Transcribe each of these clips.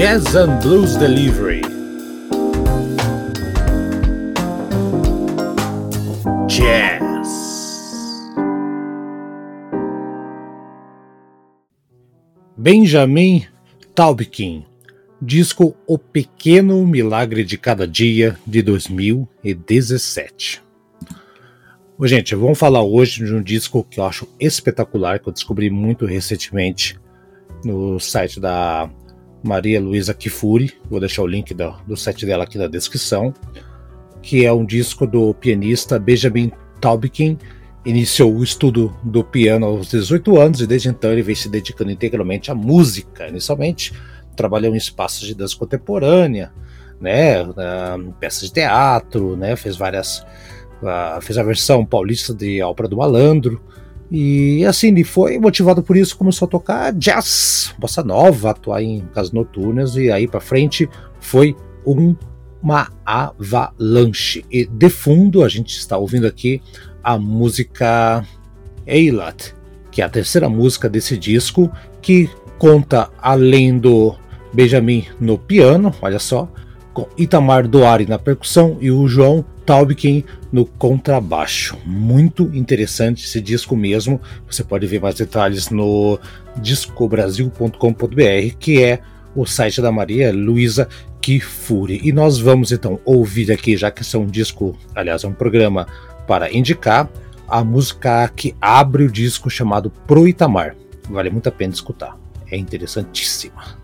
Jazz and Blues Delivery. Jazz. Benjamin Taubkin, disco O Pequeno Milagre de Cada Dia de 2017. Ô, gente, vamos falar hoje de um disco que eu acho espetacular, que eu descobri muito recentemente no site da Maria Luísa Kifuri. Vou deixar o link do, do site dela aqui na descrição. Que é um disco do pianista Benjamin Taubkin. Iniciou o estudo do piano aos 18 anos e desde então ele vem se dedicando integralmente à música. Inicialmente trabalhou em espaços de dança contemporânea, né, peças de teatro, né, fez várias, uh, fez a versão paulista de Ópera do Malandro, e assim, ele foi motivado por isso, começou a tocar jazz, bossa nova, atuar em casas noturnas, e aí para frente foi um, uma avalanche. E de fundo a gente está ouvindo aqui a música Eilat, que é a terceira música desse disco, que conta além do Benjamin no piano, olha só, com Itamar Doari na percussão e o João Taubkin no contrabaixo. Muito interessante esse disco mesmo. Você pode ver mais detalhes no discobrasil.com.br, que é o site da Maria Luísa Kifuri. E nós vamos então ouvir aqui, já que é um disco, aliás, é um programa para indicar, a música que abre o disco chamado Pro Itamar. Vale muito a pena escutar. É interessantíssima.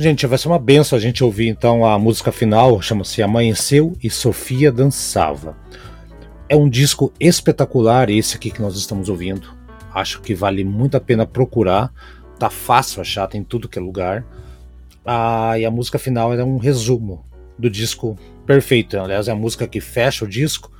Gente, vai ser uma benção a gente ouvir então a música final, chama-se Amanheceu e Sofia Dançava. É um disco espetacular esse aqui que nós estamos ouvindo. Acho que vale muito a pena procurar. Tá fácil achar, tem tudo que é lugar. Ah, e a música final é um resumo do disco perfeito. Aliás, é a música que fecha o disco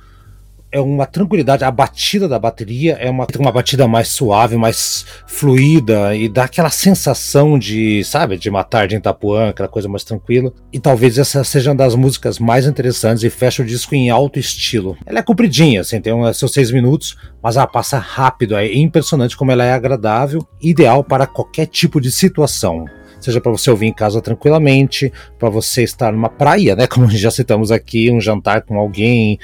é uma tranquilidade. A batida da bateria é uma, uma batida mais suave, mais fluida e dá aquela sensação de, sabe, de uma tarde em Itapuã, aquela coisa mais tranquila. E talvez essa seja uma das músicas mais interessantes e fecha o disco em alto estilo. Ela é compridinha, assim, tem uns seus seis minutos, mas ela passa rápido. É impressionante como ela é agradável, ideal para qualquer tipo de situação seja para você ouvir em casa tranquilamente, para você estar numa praia, né, como já citamos aqui, um jantar com alguém,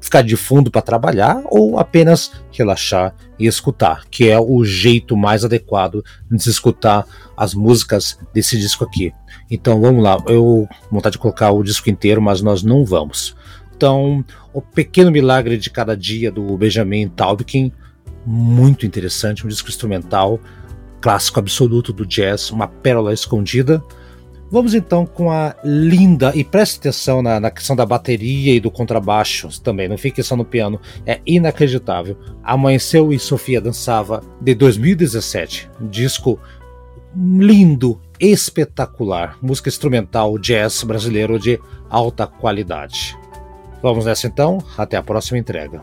ficar de fundo para trabalhar ou apenas relaxar e escutar, que é o jeito mais adequado de se escutar as músicas desse disco aqui. Então vamos lá, eu vontade de colocar o disco inteiro, mas nós não vamos. Então, o Pequeno Milagre de Cada Dia do Benjamin Taubkin, muito interessante, um disco instrumental, clássico absoluto do jazz, uma pérola escondida. Vamos então com a linda, e preste atenção na, na, questão da bateria e do contrabaixo também, não fique só no piano, é inacreditável. Amanheceu e Sofia Dançava, de 2017, disco lindo, espetacular, música instrumental jazz brasileiro de alta qualidade. Vamos nessa então, até a próxima entrega.